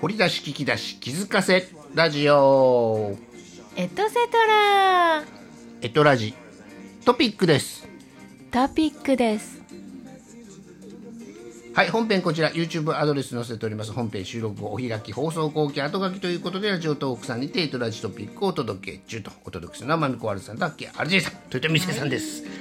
掘り出し聞き出し気づかせラジオ。エトセトラ。エトラジトピックです。トピックです。はい本編こちら YouTube アドレス載せております。本編収録後お開き放送後期後書きということでラジオトークさんにてエトラジトピックをお届け中と。お届けするのはまみこわるさんとアッキー RJ さん。豊臣さんです。はい、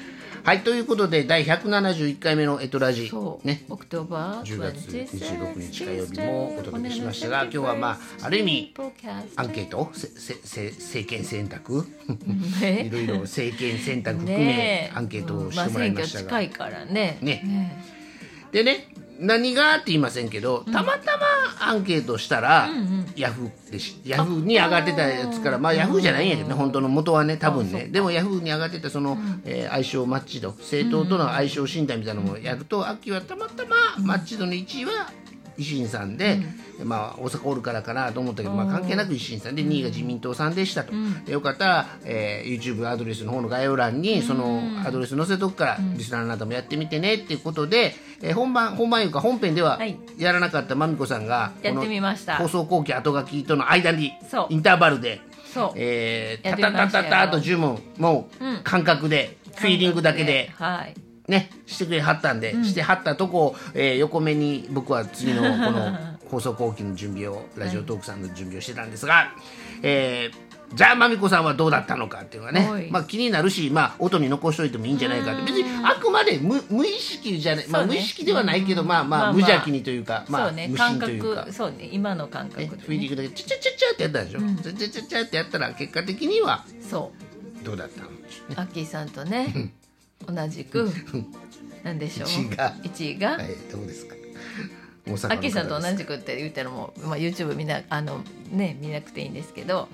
ということで第171回目のエトラジね。オクトバー10月26日火曜日もお届けしましたが今日はまあある意味アンケートせせせ政権選択いろいろ政権選択含めアンケートをしてもらいましたが、うんまあ選挙近いからねねでね何がって言いませんけどたまたまアンケートしたら、ヤフーでしヤフーに上がってたやつからまあヤフーじゃないんやけどね本当の元はね多分ね。でもヤフーに上がってたその、えー相性マッチ度政党との相性診断みたいなのもやると、秋はたまたまマッチ度の1位は維新さんで、まあ大阪おるからかなと思ったけど、まあ、関係なく維新さんで2位が自民党さんでしたと、でよかったら、えー YouTube アドレスの方の概要欄にそのアドレス載せとくから、リスナーのあなたもやってみてねっていうことで、えー本番本番いうか本編でははい。やらなかったまみこさんがやってみました。放送後期後書きとの間にインターバルでそう。えー、たよ。タタタと10問もううん。感覚で、フィーリングだけで。はいねしてくれはったんで、してはったとこを、えー横目に僕は次のこの 放送後期の準備をラジオトークさんの準備をしてたんですが、えーじゃあまみこさんはどうだったのかっていうのがはい。ね、まあ、気になるし、まあ、音に残しといてもいいんじゃないかって。別にあくまで無無意識じゃない、まあ、無意識ではないけど、まあまあ無邪気にというか、まあそうね。無感心というか。覚。そうね。今の感覚ね、でね。フィーリングだけチャチャチャチャってやったでしょ、チャチャチャチャってやったら結果的にはそどうだったの？うアッキーさんとね同じくなんでしょう？一位が。1位が？はいどうですか？アッキーさんと同じくって言ったらもう、まあ、YouTube 見なあのね見なくていいんですけど、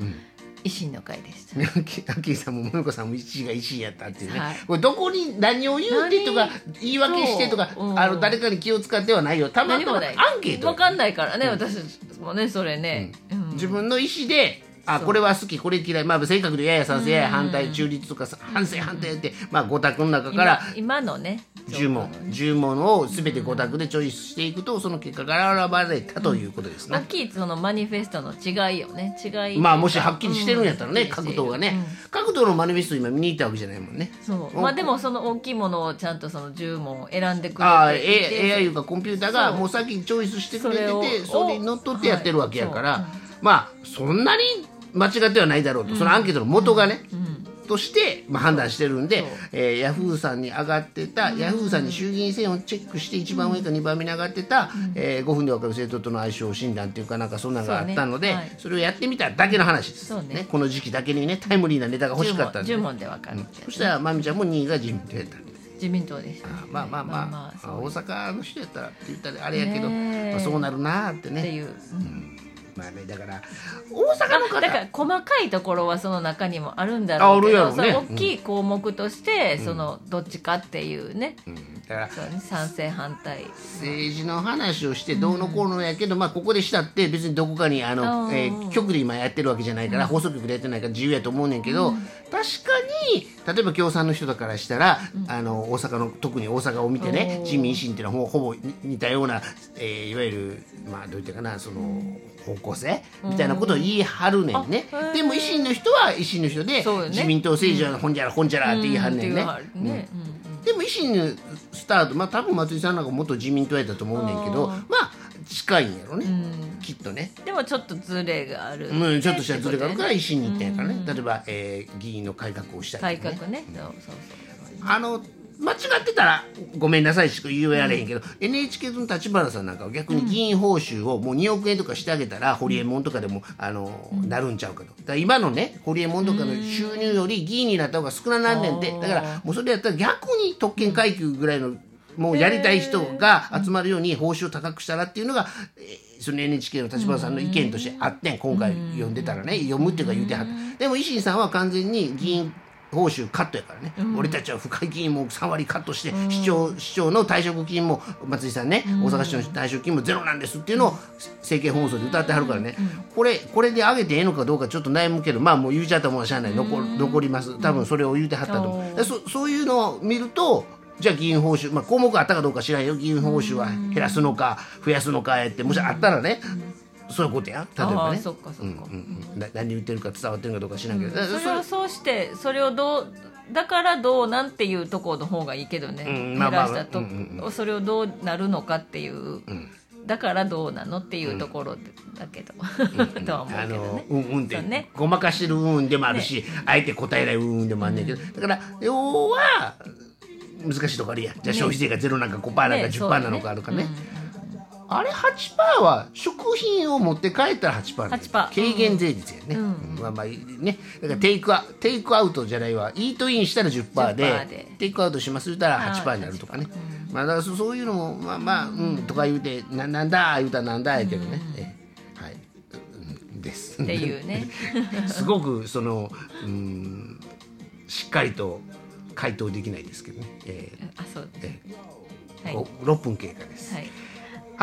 維新の会でした。ねアッキーさんももみこさんも1位が1位やったっていうね、はい。これどこに何を言うてとか言い訳してとか、あの誰かに気を使ってはないよ。たまたまアンケート分かんないからね、私もねそれね、うん。自分の意思であこれは好きこれ嫌い。まあ性格でやや賛成やや反対中立とかさ反省反対ってまあ5択の中から今今のね。10問。10問を全て5択でチョイスしていくとその結果が選ばれたということですね、アッキーそのマニフェストの違いよね。違い。まあもしはっきりしてるんやったらね、うん。各党がね、各党のマニフェスト今見に行ったわけじゃないもんね。そう。まあでもその大きいものをちゃんとその10問選んでくれてああ、AI いうかコンピューターがもう先にチョイスしてくれててそれをそれにのっとってやってるわけやから、はいまあそんなに間違ってはないだろうと、そのアンケートの元がね、として、まあ、判断してるんでそう、えーヤフーさんに上がってた、ヤフーさんに衆議院選をチェックして一番上か2番目に上がってた、えー5分で分かる政党との相性診断っていうかなんかそんなのがあったのでそ,、そうね。はい。れをやってみただけの話です、そうね。この時期だけにねタイムリーなネタが欲しかったんで、10問で分かる。ってやつそしたらまみちゃんも2位が自民党やった。自民党でしたね、まあまあまあ、まあそう大阪の人やったらって言ったらあれやけど、まあ、そうなるなーってね。っていう、まあねだから大阪の方。だから細かいところはその中にもあるんだろうけどね。大きい項目として、そのどっちかっていうね、うん。だからそうね賛成反対。政治の話をしてどうのこうのやけど、まあここでしたって別にどこかにあの、えー局で今やってるわけじゃないから、放送局でやってないから自由やと思うねんけど、確かに例えば共産の人だからしたら、あの大阪の特に大阪を見てね自民維新っていうのはほほぼに似たような、えーいわゆるまあどういったかなその方向性みたいなことを言い張るねんね、あへー。でも維新の人は維新の人で、ね。自民党政治はほんじゃらほんじゃらって言い張るね。ん。ね。でも維新のスタートまあ多分松井さんなんか元自民党やったと思うねんけどまあ近いんやろね、きっとね。でもちょっとズレがある、うん、ちょっとしたズレがあるから維新に行ったんやからね、うん。例えば、えー議員の改革をしたりとかね。改革ね。そうそうそう。あの間違ってたらごめんなさいしか言われへんけど、NHK の立花さんなんかは逆に議員報酬をもう2億円とかしてあげたら、ホリエモンとかでもあの、なるんちゃうかと。だから今のねホリエモンとかの収入より議員になった方が少ななんねんで、うん。だからもうそれやったら逆に特権階級ぐらいのもうやりたい人が集まるように報酬を高くしたらっていうのが、えーその NHK の立花さんの意見としてあってん。今回読んでたらね読むっていうか言うてはった。でも維新さんは完全に議員報酬カットやからね、俺たちは府会議員も3割カットして、市長市長の退職金も松井さんね、大阪市の退職金もゼロなんですっていうのを政見放送で歌ってはるからね、これこれで上げてええのかどうかちょっと悩むけどまあもう言うちゃったもんはしゃあない。残残ります。多分それを言うてはったと思う、でそそういうのを見るとじゃあ議員報酬、まあ、項目あったかどうか知らんよ。議員報酬は減らすのか増やすのかやってもしあったらね、そういうことや例えばね。あーそっかそっか、うんうんな何言ってるか伝わってるかどうか知らんけど、だからそれをそうしてそれをどうだからどうなんていうところの方がいいけどね、うんまあしたと、うんうんそれをどうなるのかっていう、ん。だからどうなのっていうところだけど、とは思うけどね。うんうんね。ごまかしてるうんでもあるし、あえて答えないうんうんでもあんねんけど、だから要は難しいとこあるやん。じゃあ消費税がゼロなんか5%なんかね10%なのかあるかねあれ8%は食品を持って帰ったら8%なんだよ。8%軽減税率やね、うん。まあまあね。だからテイクアテイクアウトじゃないわ。イートインしたら10%で10%で。テイクアウトします言ったら8%あーになるとかね。まあだからそそういうのもまあまあうんとか言うてななんだ言うたらなんだやけどね、ええ。はい、うんです。っていうね。すごくそのうんしっかりと回答できないですけどね、えあそうーえはい、ーご6分経過です。はい、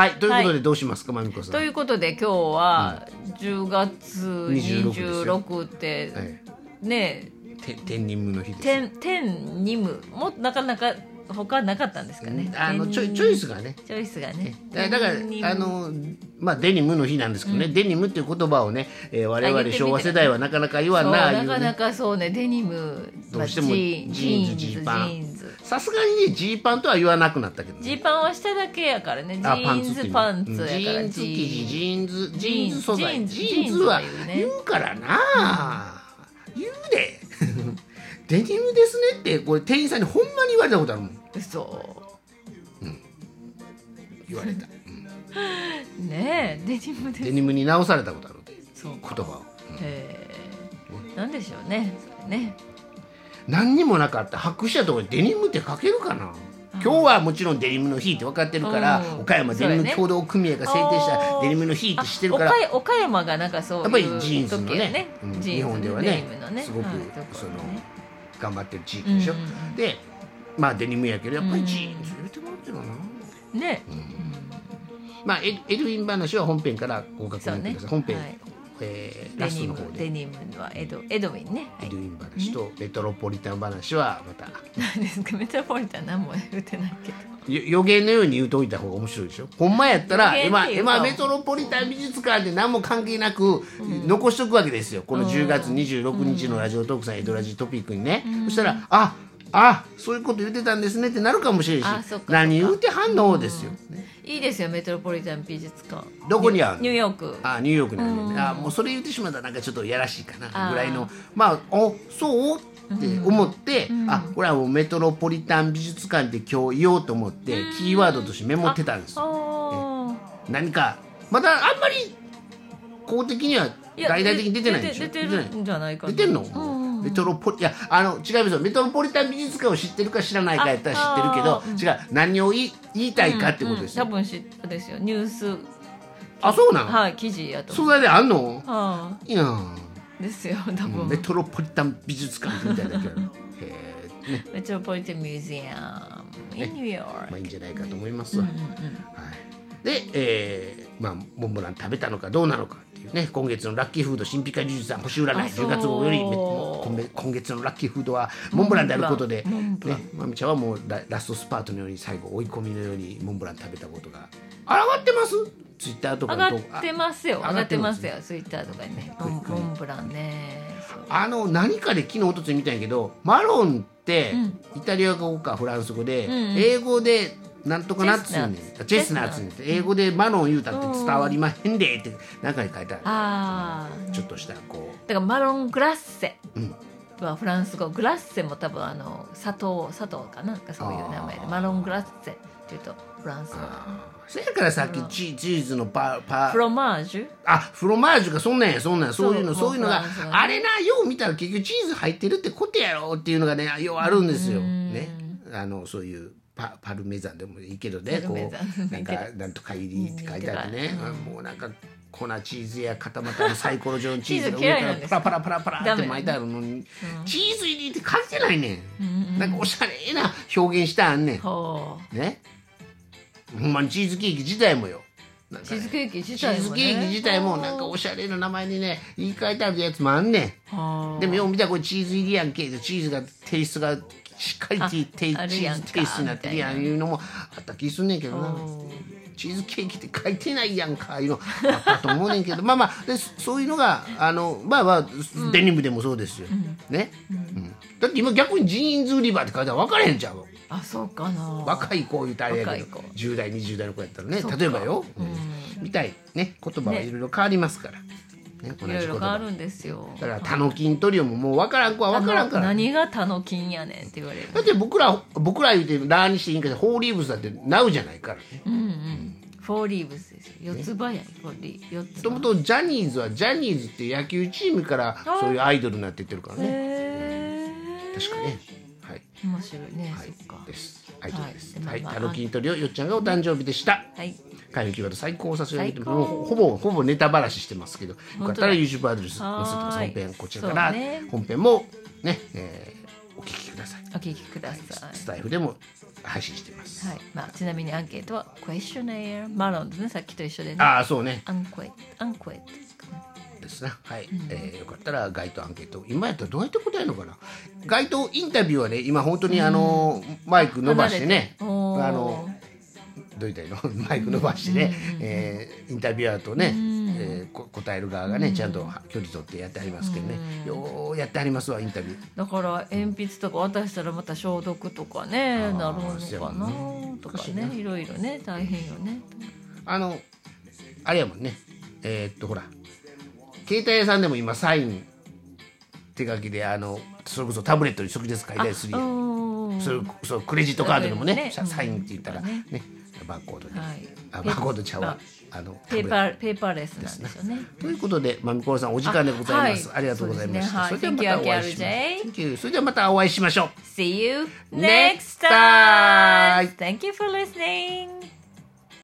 はい、ということはい。でどうしますか、まみこさん。ということで今日は10月26ですよ。26ってえねて天任務の日です。天天任。務もなかなか他なかったんですかね。あのチョチョイスがね。チョイスがね。だだからあのまあデニムの日なんですけどね、デニムっていう言葉をね、えー、我々昭和世代はなかなか言わないなかなかそうね。デニム。どうしてもまあジーンズジーパン。ジーンズさすがにねジーパンとは言わなくなったけど、ね。ジーパンは下だけやからね。ジあーンズパンツやからジーンズ生地ジーンズジーンズ素材ジーンズは言うからな、言うで。デニムですねってこれ店員さんにほんまに言われたことあるもん。嘘。言われた。ねえデニムです。デニムに直されたことあるそう言葉を。へえ。なんでしょうねそれね何にもなかった。白紙やとこにデニムって書けるかな。今日はもちろんデニムの日って分かってるから、うん。岡山デニム協同組合が制定したデニムの日って知ってるからあ岡岡山がなんかそうやっぱりジーンズのね日本ではねねすごくはいその頑張ってる地域でしょ、うんでまあデニムやけどやっぱりジーンズ入れてもらってるな、ね。まあエエルウィン話は本編からご確そうね認ください、本編、はいえーデニムラストの方で。デニムはエドエドウィンね。はい。エルウィン話とメトロポリタン話はまた。何ですか？メトロポリタン何も言ってないけど。よ予言のように言うとおいた方が面白いでしょ？ほんまやったら今今メトロポリタン美術館で何も関係なく残しとくわけですよ。この10月26日のラジオトークさんエドラジトピックにね、そしたらああそういうこと言ってたんですねってなるかもしれんしあそっかそっか。何言うてはんのですよ、いいですよメトロポリタン美術館。どこにあるの？ニューヨーク。あニューヨークにあるね、あもうそれ言ってしまったらなんかちょっとやらしいかな。ぐらいのまあおそう？って思って、あこれはもうメトロポリタン美術館で今日言おうと思って、キーワードとしてメモってたんです何かまだあんまり公的には大々的に出てないんでしょ？出て出てるんじゃないかな。出てんの、うんうんメトロポリいやあの違いますよ。メトロポリタン美術館を知ってるか知らないかやったら知ってるけど違う。何を言い言いたいかってことですよ、うん。うん。多分知ったですよ。ニュース。あそうなの、はい記事やと素材であんの？はいや。んあですよ多分、メトロポリタン美術館みたいなだけある。へえね。メトロポリタンミュージアム。ニューヨークまあいいんじゃないかと思いますわ、はい、で、えーまあ、モンブラン食べたのかどうなのかっていうね今月のラッキーフード神秘家呪術さん星占いあそう。10月号よりめ今月のラッキーフードはモンブランであることで、ね、まみちゃんはもうララストスパートのように最後追い込みのようにモンブラン食べたことがあ上がってます？ツイッターとか上のがってますよ。あ上がってますよ。ツイッターとかにね。モンブランね。あの何かで昨日おとつい見たんやけどマロンってイタリア語かフランス語で、英語でなんとかナッツにチェチェスナッツスナッツに英語でマロン言うたって伝わりまへんでって中に書いてあるああちょっとしたこだからマロングラッセ。うん。はフランス語。グラッセも多分あの砂糖砂糖かななんかそういう名前で。マロングラッセっていうとフランス語。うそやからさっきチチーズのパパフロマージュ？あフロマージュがそんなんやそんなんや。そういうのそういうのがあれなよう見たら結局チーズ入ってるってことやろっていうのがねようあるんですよ。うん。ね。あのそういうパパルメザンでもいいけどねこうなんか。なんとか入りって書いてあってねあもうなんか粉チーズや固まったのサイコロ状のチーズがチーズ嫌上からパラパラパラパラって巻いてあるのにチーズ入りって書いてないねん。なんかおしゃれな表現してあんねん。ね。ほんまにチーズケーキ自体もよ。ね。チーズケーキ自チー体もね。ズケーキ自体もなんかおしゃれな名前にね言い換えてあるやつもあんねはあんでもよう見たらこれチーズ入りやんけ。チーズがテイストがしっかりチーズテイストになってるやんいうのもあった気すんねんけどな。おチーズケーキって書いてないやんかいうのあったと思うねんけど。まあまあでそういうのがあのまあまあ、デニムでもそうですよ、ね、うん。だって今逆にジーンズ売り場って書いたら分からへんちゃう？あそうかな。若い子言うたらあれやけど若い子。10代20代の子やったらね。例えばよ、うん。みたいね。言葉はいろいろ変わりますから、ね同いろいろ変わるんですよ。だからタノキントリオももう分からん子は分からんから。何がタノキンやねんって言われる。だって僕ら僕ら言うてラーにしていいんけどフォーリーブスだってナウじゃないからね。うんうん。フォーリーブスですよ。四つ葉やフォーリー。四つ葉。もともとジャニーズはジャニーズっていう野球チームからそういうアイドルになってってるからね。へ確かね。はい。ー面白いね、はいそっか。ですアイはいタノキントリオよっちゃんがお誕生日でした。はい。会のキーワード最高させて最高。もうほぼほぼネタばらししてますけどよかったら YouTube アドレス載せてます。本編こちらから、ね。本編もね、えーお聞きください。お聞きください。スタイフでも配信してます、はい、まあ、ちなみにアンケートはクエスチョネアマロンですね。さっきと一緒でね。ああそうね。アンクエアンクエですねはい、えーよかったら街頭アンケート。今やったらどうやって答えるのかな？街頭インタビューはね今本当にあの、マイク伸ばしてね。あのどう言ったの？マイク伸ばしてね、えーインタビュアーとね、えーこ答える側がねちゃんと距離取ってやってありますけどね、ようやってありますわインタビュー。だから鉛筆とか渡したらまた消毒とかねなるのかな？ね。とかねいろいろね大変よね。あのあれやもんね。えーっとほら携帯屋さんでも今サイン手書きであのそれこそタブレットに直接書いたりするやん。うんそうそうクレジットカードでもねね。ササインって言ったらねね。バーコードで、はい。あバーコードちゃうわ。まあのペーパーペーパーレスなんですよね。トということでまみころさんお時間でございます。あ,、はい。りがとうございました。それではまたお会いしましょう。それではまたお会いしましょう。See you next time! Thank you for listening!